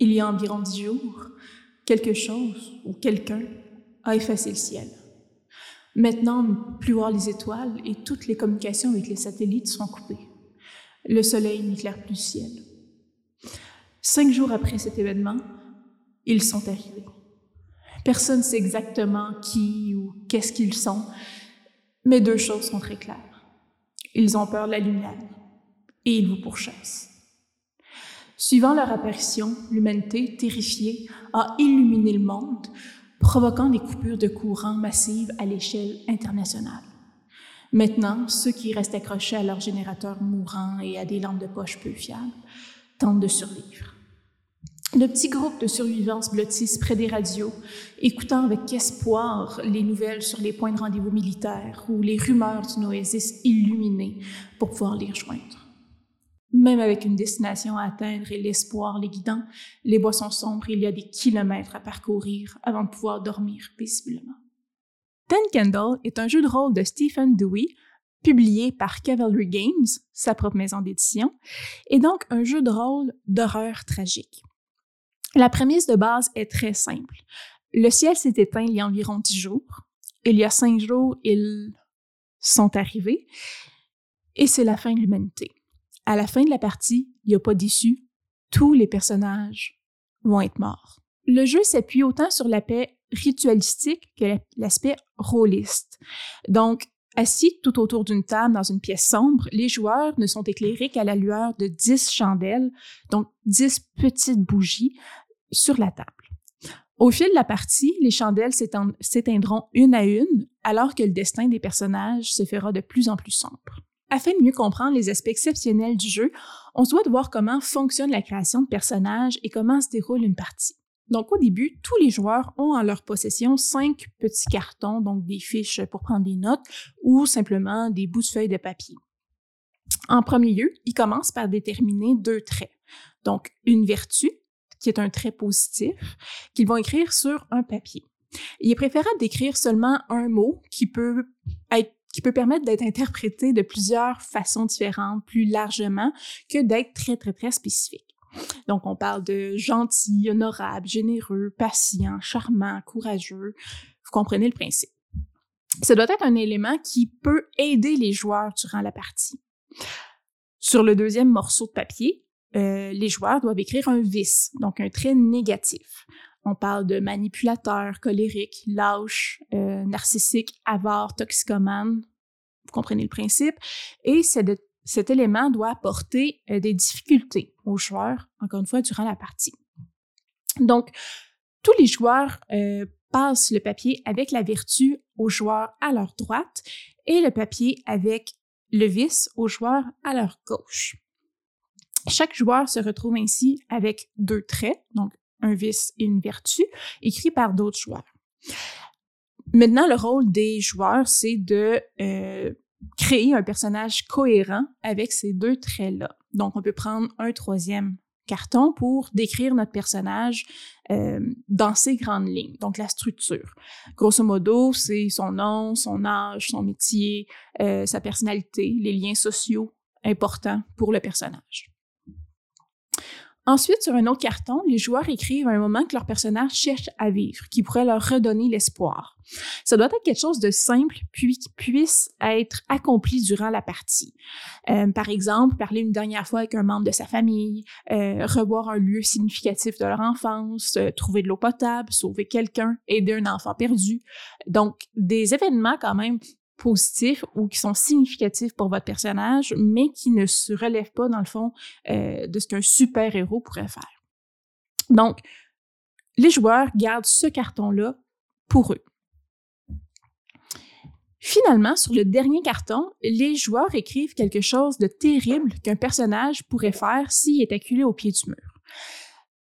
Il y a environ dix jours, quelque chose ou quelqu'un a effacé le ciel. Maintenant, ne plus voir les étoiles et toutes les communications avec les satellites sont coupées. Le soleil n'éclaire plus le ciel. Cinq jours après cet événement, ils sont arrivés. Personne ne sait exactement qui ou qu'est-ce qu'ils sont, mais deux choses sont très claires. Ils ont peur de la lumière et ils vous pourchassent. Suivant leur apparition, l'humanité, terrifiée, a illuminé le monde, provoquant des coupures de courant massives à l'échelle internationale. Maintenant, ceux qui restent accrochés à leurs générateurs mourants et à des lampes de poche peu fiables tentent de survivre. Le petit groupe de survivance blottissent près des radios, écoutant avec espoir les nouvelles sur les points de rendez-vous militaires ou les rumeurs d'une oasis illuminée pour pouvoir les rejoindre. Même avec une destination à atteindre et l'espoir les guidant, les bois sont sombres et il y a des kilomètres à parcourir avant de pouvoir dormir paisiblement. Ten Candle est un jeu de rôle de Stephen Dewey, publié par Cavalry Games, sa propre maison d'édition, et donc un jeu de rôle d'horreur tragique. La prémisse de base est très simple. Le ciel s'est éteint il y a environ dix jours. Il y a cinq jours, ils sont arrivés. Et c'est la fin de l'humanité. À la fin de la partie, il n'y a pas d'issue. Tous les personnages vont être morts. Le jeu s'appuie autant sur l'aspect ritualistique que l'aspect rôliste. Donc, assis tout autour d'une table dans une pièce sombre, les joueurs ne sont éclairés qu'à la lueur de 10 chandelles, donc 10 petites bougies, sur la table. Au fil de la partie, les chandelles s'éteindront une à une, alors que le destin des personnages se fera de plus en plus sombre. Afin de mieux comprendre les aspects exceptionnels du jeu, on se doit voir comment fonctionne la création de personnages et comment se déroule une partie. Donc au début, tous les joueurs ont en leur possession cinq petits cartons, donc des fiches pour prendre des notes ou simplement des bouts de feuilles de papier. En premier lieu, ils commencent par déterminer deux traits. Donc une vertu, qui est un trait positif, qu'ils vont écrire sur un papier. Il est préférable d'écrire seulement un mot qui peut être qui peut permettre d'être interprété de plusieurs façons différentes, plus largement, que d'être très, très, très spécifique. Donc, on parle de gentil, honorable, généreux, patient, charmant, courageux. Vous comprenez le principe. Ça doit être un élément qui peut aider les joueurs durant la partie. Sur le deuxième morceau de papier, euh, les joueurs doivent écrire un vice, donc un trait négatif. On parle de manipulateur, colérique, lâche, euh, narcissique, avare, toxicomane. Vous comprenez le principe. Et cet élément doit apporter euh, des difficultés aux joueurs, encore une fois, durant la partie. Donc, tous les joueurs euh, passent le papier avec la vertu aux joueurs à leur droite et le papier avec le vice aux joueurs à leur gauche. Chaque joueur se retrouve ainsi avec deux traits, donc un vice et une vertu, écrits par d'autres joueurs. Maintenant, le rôle des joueurs, c'est de euh, créer un personnage cohérent avec ces deux traits-là. Donc, on peut prendre un troisième carton pour décrire notre personnage euh, dans ses grandes lignes, donc la structure. Grosso modo, c'est son nom, son âge, son métier, euh, sa personnalité, les liens sociaux importants pour le personnage. Ensuite, sur un autre carton, les joueurs écrivent un moment que leur personnage cherche à vivre, qui pourrait leur redonner l'espoir. Ça doit être quelque chose de simple, puis qui puisse être accompli durant la partie. Euh, par exemple, parler une dernière fois avec un membre de sa famille, euh, revoir un lieu significatif de leur enfance, euh, trouver de l'eau potable, sauver quelqu'un, aider un enfant perdu. Donc, des événements quand même positifs ou qui sont significatifs pour votre personnage, mais qui ne se relèvent pas, dans le fond, euh, de ce qu'un super-héros pourrait faire. Donc, les joueurs gardent ce carton-là pour eux. Finalement, sur le dernier carton, les joueurs écrivent quelque chose de terrible qu'un personnage pourrait faire s'il est acculé au pied du mur.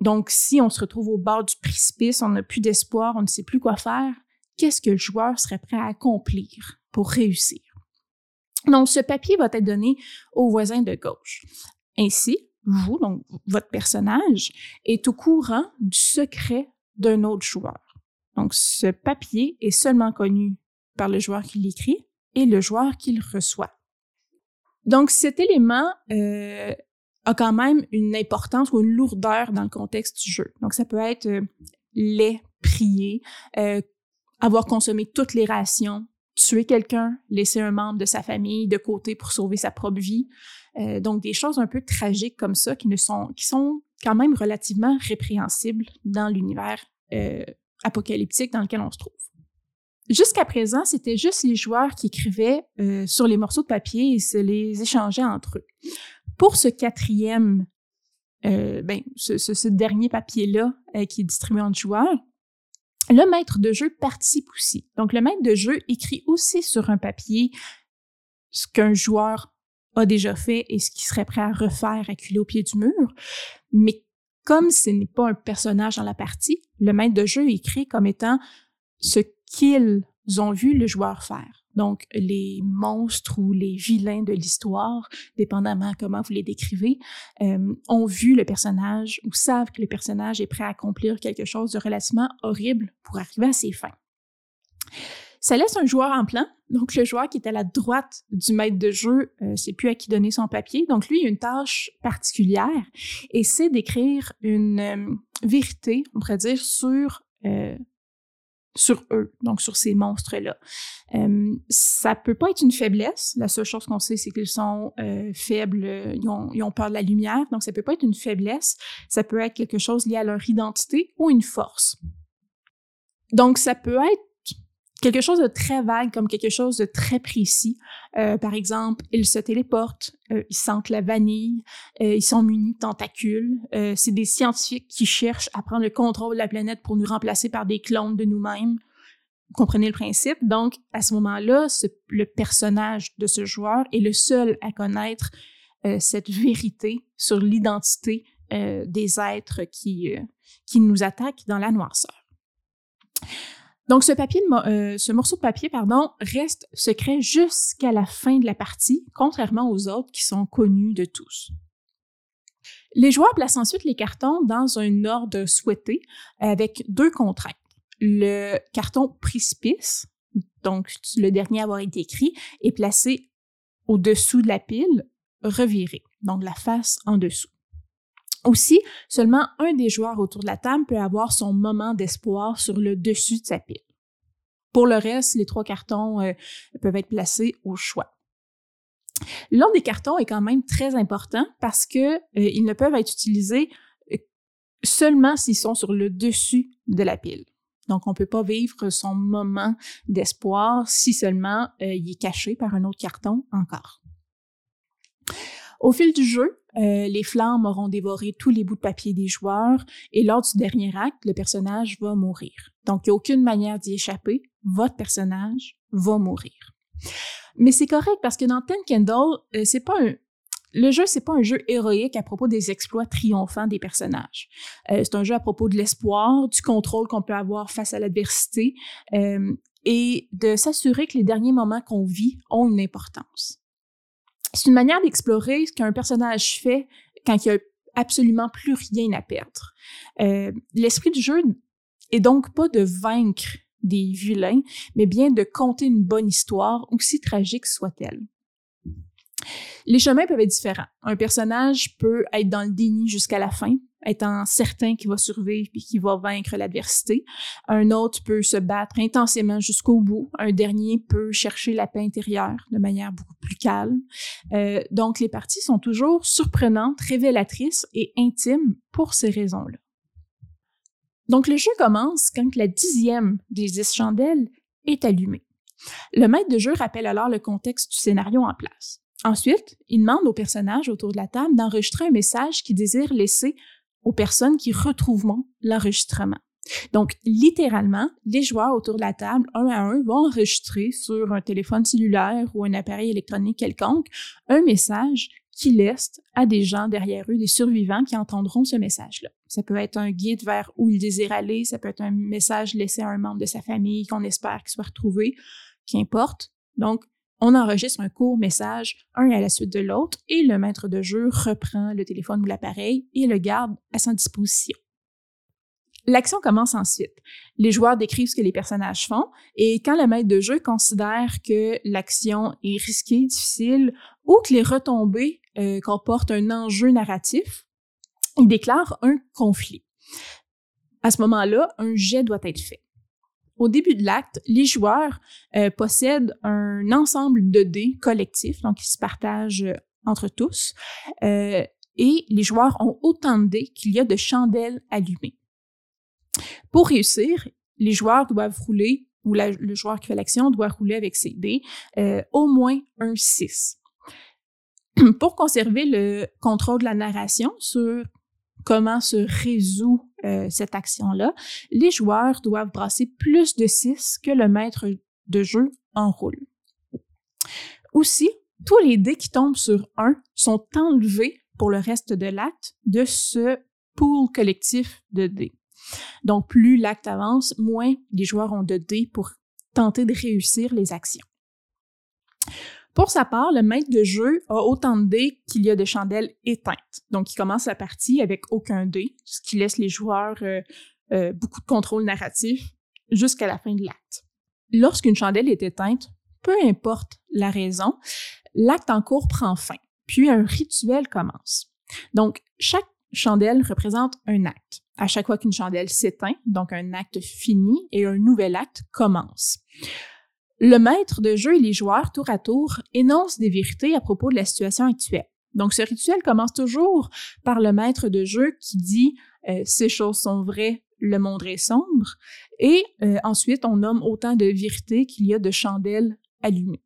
Donc, si on se retrouve au bord du précipice, on n'a plus d'espoir, on ne sait plus quoi faire, qu'est-ce que le joueur serait prêt à accomplir? Pour réussir. Donc, ce papier va être donné au voisin de gauche. Ainsi, vous, donc votre personnage, est au courant du secret d'un autre joueur. Donc, ce papier est seulement connu par le joueur qui l'écrit et le joueur qui le reçoit. Donc, cet élément euh, a quand même une importance ou une lourdeur dans le contexte du jeu. Donc, ça peut être euh, les prier, euh, avoir consommé toutes les rations, tuer quelqu'un, laisser un membre de sa famille de côté pour sauver sa propre vie. Euh, donc, des choses un peu tragiques comme ça qui, ne sont, qui sont quand même relativement répréhensibles dans l'univers euh, apocalyptique dans lequel on se trouve. Jusqu'à présent, c'était juste les joueurs qui écrivaient euh, sur les morceaux de papier et se les échangeaient entre eux. Pour ce quatrième, ben, ce, ce, dernier papier-là qui est distribué entre joueurs, le maître de jeu participe aussi. Donc, le maître de jeu écrit aussi sur un papier ce qu'un joueur a déjà fait et ce qu'il serait prêt à refaire acculé au pied du mur. Mais comme ce n'est pas un personnage dans la partie, le maître de jeu écrit comme étant ce qu'ils ont vu le joueur faire. Donc, les monstres ou les vilains de l'histoire, dépendamment comment vous les décrivez, euh, ont vu le personnage ou savent que le personnage est prêt à accomplir quelque chose de relativement horrible pour arriver à ses fins. Ça laisse un joueur en plan. Donc, le joueur qui est à la droite du maître de jeu, euh, c'est plus à qui donner son papier. Donc, lui, il a une tâche particulière et c'est d'écrire une euh, vérité, on pourrait dire, sur euh, sur eux, donc sur ces monstres-là. Euh, ça peut pas être une faiblesse. La seule chose qu'on sait, c'est qu'ils sont euh, faibles, ils ont, ils ont, peur de la lumière, donc ça peut pas être une faiblesse. Ça peut être quelque chose lié à leur identité ou une force. Donc ça peut être quelque chose de très vague comme quelque chose de très précis. Euh, par exemple, ils se téléportent, euh, ils sentent la vanille, euh, ils sont munis de tentacules. C'est des scientifiques qui cherchent à prendre le contrôle de la planète pour nous remplacer par des clones de nous-mêmes. Vous comprenez le principe? Donc, à ce moment-là, le personnage de ce joueur est le seul à connaître cette vérité sur l'identité des êtres qui, qui nous attaquent dans la noirceur. Donc, euh, ce morceau de papier pardon, reste secret jusqu'à la fin de la partie, contrairement aux autres qui sont connus de tous. Les joueurs placent ensuite les cartons dans un ordre souhaité avec deux contraintes. Le carton précipice, donc le dernier à avoir été écrit, est placé au-dessous de la pile, reviré, donc la face en dessous. Aussi, seulement un des joueurs autour de la table peut avoir son moment d'espoir sur le dessus de sa pile. Pour le reste, les trois cartons euh, peuvent être placés au choix. L'ordre des cartons est quand même très important parce que euh, ne peuvent être utilisés euh, seulement s'ils sont sur le dessus de la pile. Donc, on ne peut pas vivre son moment d'espoir si seulement il est caché par un autre carton encore. Au fil du jeu, euh, les flammes auront dévoré tous les bouts de papier des joueurs et lors du dernier acte, le personnage va mourir. Donc, il n'y a aucune manière d'y échapper. Votre personnage va mourir. Mais c'est correct parce que dans Ten Candle, euh, c'est pas un, le jeu, c'est pas un jeu héroïque à propos des exploits triomphants des personnages. Euh, c'est un jeu à propos de l'espoir, du contrôle qu'on peut avoir face à l'adversité et de s'assurer que les derniers moments qu'on vit ont une importance c'est une manière d'explorer ce qu'un personnage fait quand il a absolument plus rien à perdre. Euh, l'esprit du jeu est donc pas de vaincre des vilains, mais bien de conter une bonne histoire, aussi tragique soit-elle. Les chemins peuvent être différents. Un personnage peut être dans le déni jusqu'à la fin, étant certain qu'il va survivre et qu'il va vaincre l'adversité. Un autre peut se battre intensément jusqu'au bout. Un dernier peut chercher la paix intérieure de manière beaucoup plus calme. Euh, donc, les parties sont toujours surprenantes, révélatrices et intimes pour ces raisons-là. Donc, le jeu commence quand la dixième des dix chandelles est allumée. Le maître de jeu rappelle alors le contexte du scénario en place. Ensuite, il demande aux personnages autour de la table d'enregistrer un message qu'ils désirent laisser aux personnes qui retrouveront l'enregistrement. Donc, littéralement, les joueurs autour de la table, un à un, vont enregistrer sur un téléphone cellulaire ou un appareil électronique quelconque un message qui laisse à des gens derrière eux, des survivants qui entendront ce message-là. Ça peut être un guide vers où ils désirent aller, ça peut être un message laissé à un membre de sa famille qu'on espère qu'il soit retrouvé, qu'importe. Donc, on enregistre un court message, un à la suite de l'autre, et le maître de jeu reprend le téléphone ou l'appareil et le garde à sa disposition. L'action commence ensuite. Les joueurs décrivent ce que les personnages font et quand le maître de jeu considère que l'action est risquée, difficile ou que les retombées euh, comporte un enjeu narratif, il déclare un conflit. À ce moment-là, un jet doit être fait. Au début de l'acte, les joueurs euh, possèdent un ensemble de dés collectifs, donc ils se partagent euh, entre tous, euh, et les joueurs ont autant de dés qu'il y a de chandelles allumées. Pour réussir, les joueurs doivent rouler, ou le joueur qui fait l'action doit rouler avec ses dés, au moins un 6. Pour conserver le contrôle de la narration sur comment se résout euh, cette action-là, les joueurs doivent brasser plus de 6 que le maître de jeu en roule. Aussi, tous les dés qui tombent sur 1 sont enlevés pour le reste de l'acte de ce pool collectif de dés. Donc, plus l'acte avance, moins les joueurs ont de dés pour tenter de réussir les actions. Pour sa part, le maître de jeu a autant de dés qu'il y a de chandelles éteintes. Donc, il commence la partie avec aucun dé, ce qui laisse les joueurs euh, euh, beaucoup de contrôle narratif jusqu'à la fin de l'acte. Lorsqu'une chandelle est éteinte, peu importe la raison, l'acte en cours prend fin, puis un rituel commence. Donc, chaque chandelle représente un acte. À chaque fois qu'une chandelle s'éteint, donc un acte finit et un nouvel acte commence. Le maître de jeu et les joueurs, tour à tour, énoncent des vérités à propos de la situation actuelle. Donc, ce rituel commence toujours par le maître de jeu qui dit euh, ces choses sont vraies, le monde est sombre, et euh, ensuite on nomme autant de vérités qu'il y a de chandelles allumées.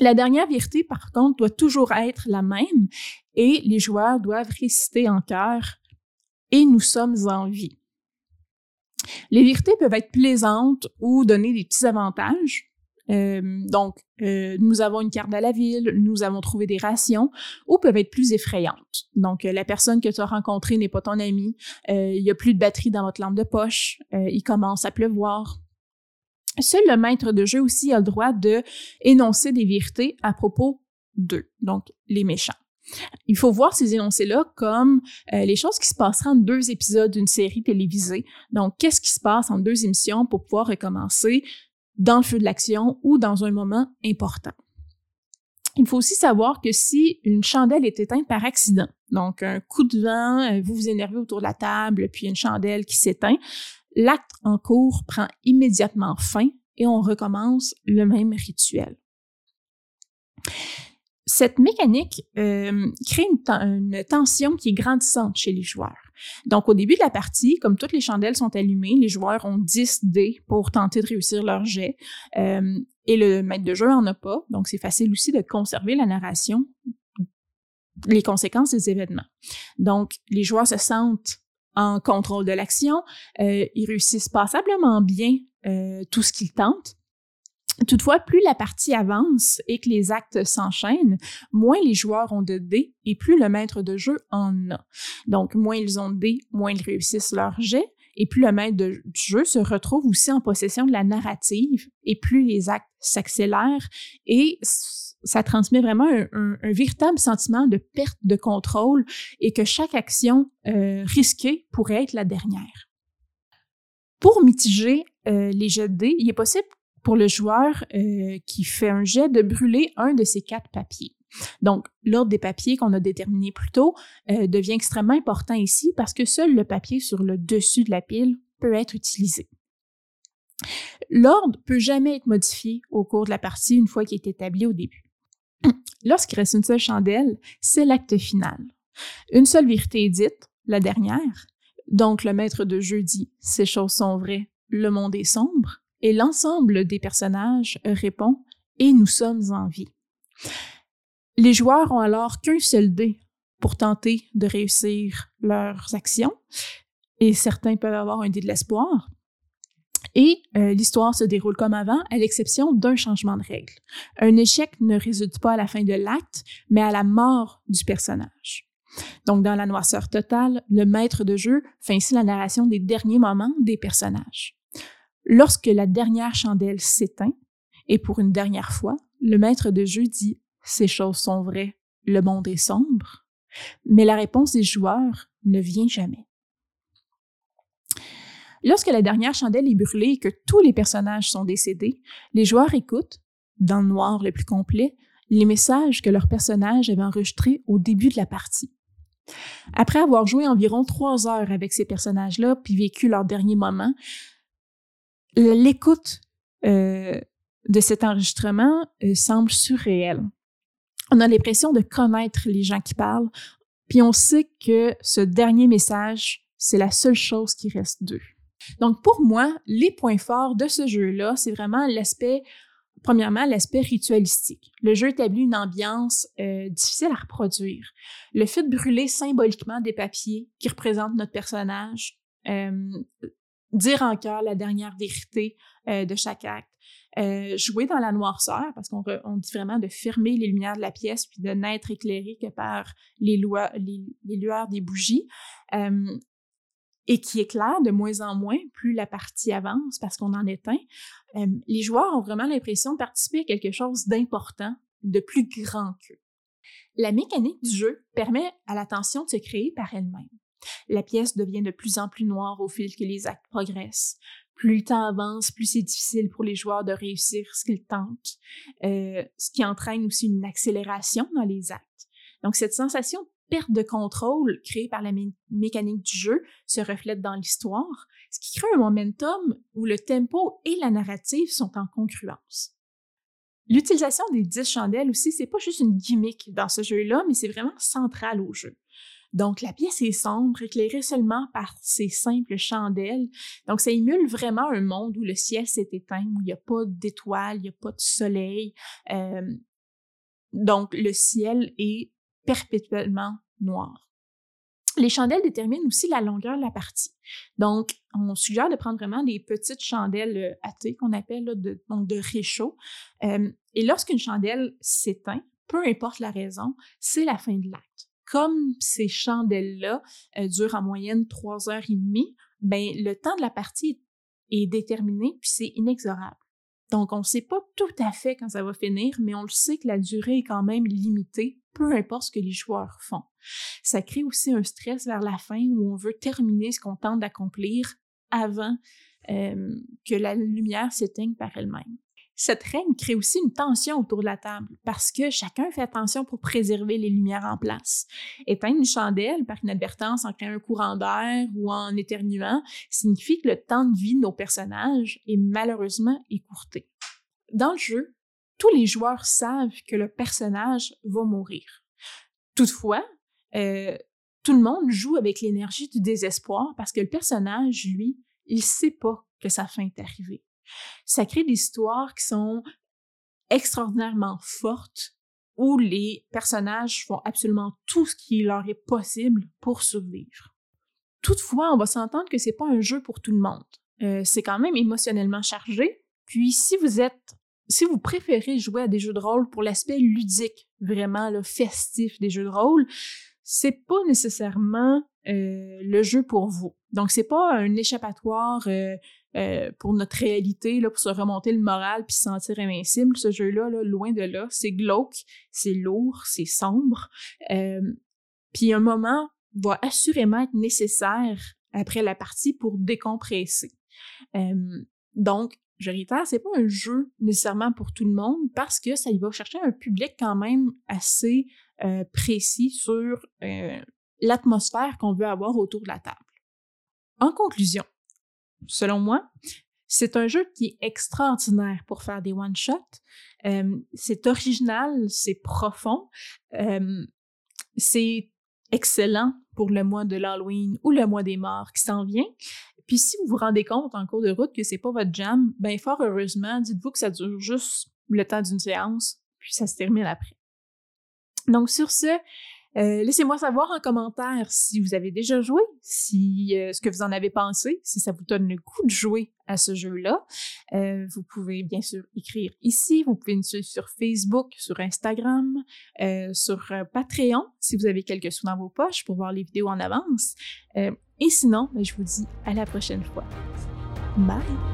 La dernière vérité, par contre, doit toujours être la même, et les joueurs doivent réciter en chœur et nous sommes en vie. Les vérités peuvent être plaisantes ou donner des petits avantages. Euh, donc, euh, nous avons une carte de la ville, nous avons trouvé des rations, ou peuvent être plus effrayantes. Donc, euh, la personne que tu as rencontrée n'est pas ton ami, il y a plus de batterie dans votre lampe de poche, il commence à pleuvoir. Seul le maître de jeu aussi a le droit de énoncer des vérités à propos d'eux, donc les méchants. Il faut voir ces énoncés-là comme euh, les choses qui se passeraient en deux épisodes d'une série télévisée. Donc, qu'est-ce qui se passe en deux émissions pour pouvoir recommencer dans le feu de l'action ou dans un moment important? Il faut aussi savoir que si une chandelle est éteinte par accident, donc un coup de vent, euh, vous vous énervez autour de la table, puis une chandelle qui s'éteint, l'acte en cours prend immédiatement fin et on recommence le même rituel cette mécanique euh, crée une, tension qui est grandissante chez les joueurs. Donc, au début de la partie, comme toutes les chandelles sont allumées, les joueurs ont 10 dés pour tenter de réussir leur jet. Euh, et le maître de jeu en a pas. Donc, c'est facile aussi de conserver la narration, les conséquences des événements. Donc, les joueurs se sentent en contrôle de l'action. Euh, ils réussissent passablement bien tout ce qu'ils tentent. Toutefois, plus la partie avance et que les actes s'enchaînent, moins les joueurs ont de dés et plus le maître de jeu en a. Donc, moins ils ont de dés, moins ils réussissent leur jet et plus le maître de jeu se retrouve aussi en possession de la narrative et plus les actes s'accélèrent et ça transmet vraiment un, véritable sentiment de perte de contrôle et que chaque action euh, risquée pourrait être la dernière. Pour mitiger euh, les jets de dés, il est possible pour le joueur euh, qui fait un jet de brûler un de ces quatre papiers. Donc, l'ordre des papiers qu'on a déterminé plus tôt euh, devient extrêmement important ici parce que seul le papier sur le dessus de la pile peut être utilisé. L'ordre peut jamais être modifié au cours de la partie une fois qu'il est établi au début. Lorsqu'il reste une seule chandelle, c'est l'acte final. Une seule vérité est dite, la dernière. Donc, le maître de jeu dit Ces choses sont vraies, le monde est sombre et l'ensemble des personnages répond et nous sommes en vie. Les joueurs ont alors qu'un seul dé pour tenter de réussir leurs actions et certains peuvent avoir un dé de l'espoir. Et euh, l'histoire se déroule comme avant, à l'exception d'un changement de règle. Un échec ne résulte pas à la fin de l'acte, mais à la mort du personnage. Donc, dans la noirceur totale, le maître de jeu fait ainsi la narration des derniers moments des personnages. Lorsque la dernière chandelle s'éteint, et pour une dernière fois, le maître de jeu dit Ces choses sont vraies, le monde est sombre, mais la réponse des joueurs ne vient jamais. Lorsque la dernière chandelle est brûlée et que tous les personnages sont décédés, les joueurs écoutent, dans le noir le plus complet, les messages que leur personnage avait enregistrés au début de la partie. Après avoir joué environ trois heures avec ces personnages-là, puis vécu leur dernier moment, l'écoute euh, de cet enregistrement euh, semble surréelle. On a l'impression de connaître les gens qui parlent, puis on sait que ce dernier message, c'est la seule chose qui reste d'eux. Donc pour moi, les points forts de ce jeu-là, c'est vraiment l'aspect Premièrement, l'aspect ritualistique. Le jeu établit une ambiance euh, difficile à reproduire. Le fait de brûler symboliquement des papiers qui représentent notre personnage, euh, dire en la dernière vérité euh, de chaque acte, jouer dans la noirceur, parce qu'on dit vraiment de fermer les lumières de la pièce puis de n'être éclairé que par les, les lueurs des bougies et qui éclaire de moins en moins plus la partie avance parce qu'on en éteint, euh, les joueurs ont vraiment l'impression de participer à quelque chose d'important, de plus grand qu'eux. La mécanique du jeu permet à l'attention de se créer par elle-même. La pièce devient de plus en plus noire au fil que les actes progressent. Plus le temps avance, plus c'est difficile pour les joueurs de réussir ce qu'ils tentent, euh, ce qui entraîne aussi une accélération dans les actes. Donc cette sensation perte de contrôle créée par la mécanique du jeu se reflète dans l'histoire, ce qui crée un momentum où le tempo et la narrative sont en concurrence. L'utilisation des 10 chandelles aussi, c'est pas juste une gimmick dans ce jeu-là, mais c'est vraiment central au jeu. Donc, la pièce est sombre, éclairée seulement par ces simples chandelles. Donc, ça émule vraiment un monde où le ciel s'est éteint, où il n'y a pas d'étoiles, il n'y a pas de soleil. Euh, donc, le ciel est perpétuellement noir. Les chandelles déterminent aussi la longueur de la partie. Donc, on suggère de prendre vraiment des petites chandelles euh, athées qu'on appelle de, donc de réchaud. Euh, et lorsqu'une chandelle s'éteint, peu importe la raison, c'est la fin de l'acte. Comme ces chandelles-là euh, durent en moyenne trois heures et demie, ben le temps de la partie est déterminé puis c'est inexorable. Donc, on ne sait pas tout à fait quand ça va finir, mais on le sait que la durée est quand même limitée, peu importe ce que les joueurs font. Ça crée aussi un stress vers la fin où on veut terminer ce qu'on tente d'accomplir avant euh, que la lumière s'éteigne par elle-même. Cette règle crée aussi une tension autour de la table parce que chacun fait attention pour préserver les lumières en place. Éteindre une chandelle par inadvertance en créant un courant d'air ou en éternuant signifie que le temps de vie de nos personnages est malheureusement écourté. Dans le jeu, tous les joueurs savent que le personnage va mourir. Toutefois, euh, tout le monde joue avec l'énergie du désespoir parce que le personnage, lui, il sait pas que sa fin est arrivée. Ça crée des histoires qui sont extraordinairement fortes où les personnages font absolument tout ce qui leur est possible pour survivre. Toutefois, on va s'entendre que c'est pas un jeu pour tout le monde. Euh, c'est quand même émotionnellement chargé. Puis si vous êtes si vous préférez jouer à des jeux de rôle pour l'aspect ludique, vraiment le festif des jeux de rôle, c'est pas nécessairement euh, le jeu pour vous. Donc c'est pas un échappatoire euh, euh, pour notre réalité, là, pour se remonter le moral puis se sentir invincible. Ce jeu-là, là, loin de là, c'est glauque, c'est lourd, c'est sombre. Puis un moment va assurément être nécessaire après la partie pour décompresser. Donc, je réitère, c'est pas un jeu nécessairement pour tout le monde parce que ça y va chercher un public quand même assez précis sur l'atmosphère qu'on veut avoir autour de la table. En conclusion, selon moi, c'est un jeu qui est extraordinaire pour faire des one-shots. Euh, c'est original, c'est profond, euh, c'est excellent pour le mois de l'Halloween ou le mois des morts qui s'en vient. Puis si vous vous rendez compte en cours de route que c'est pas votre jam, ben fort heureusement, dites-vous que ça dure juste le temps d'une séance, puis ça se termine après. Donc sur ce, euh, laissez-moi savoir en commentaire si vous avez déjà joué, si euh, ce que vous en avez pensé, si ça vous donne le goût de jouer à ce jeu-là. Euh, vous pouvez bien sûr écrire ici, vous pouvez nous suivre sur Facebook, sur Instagram, sur Patreon si vous avez quelques sous dans vos poches pour voir les vidéos en avance. et sinon, ben, je vous dis à la prochaine fois. Bye!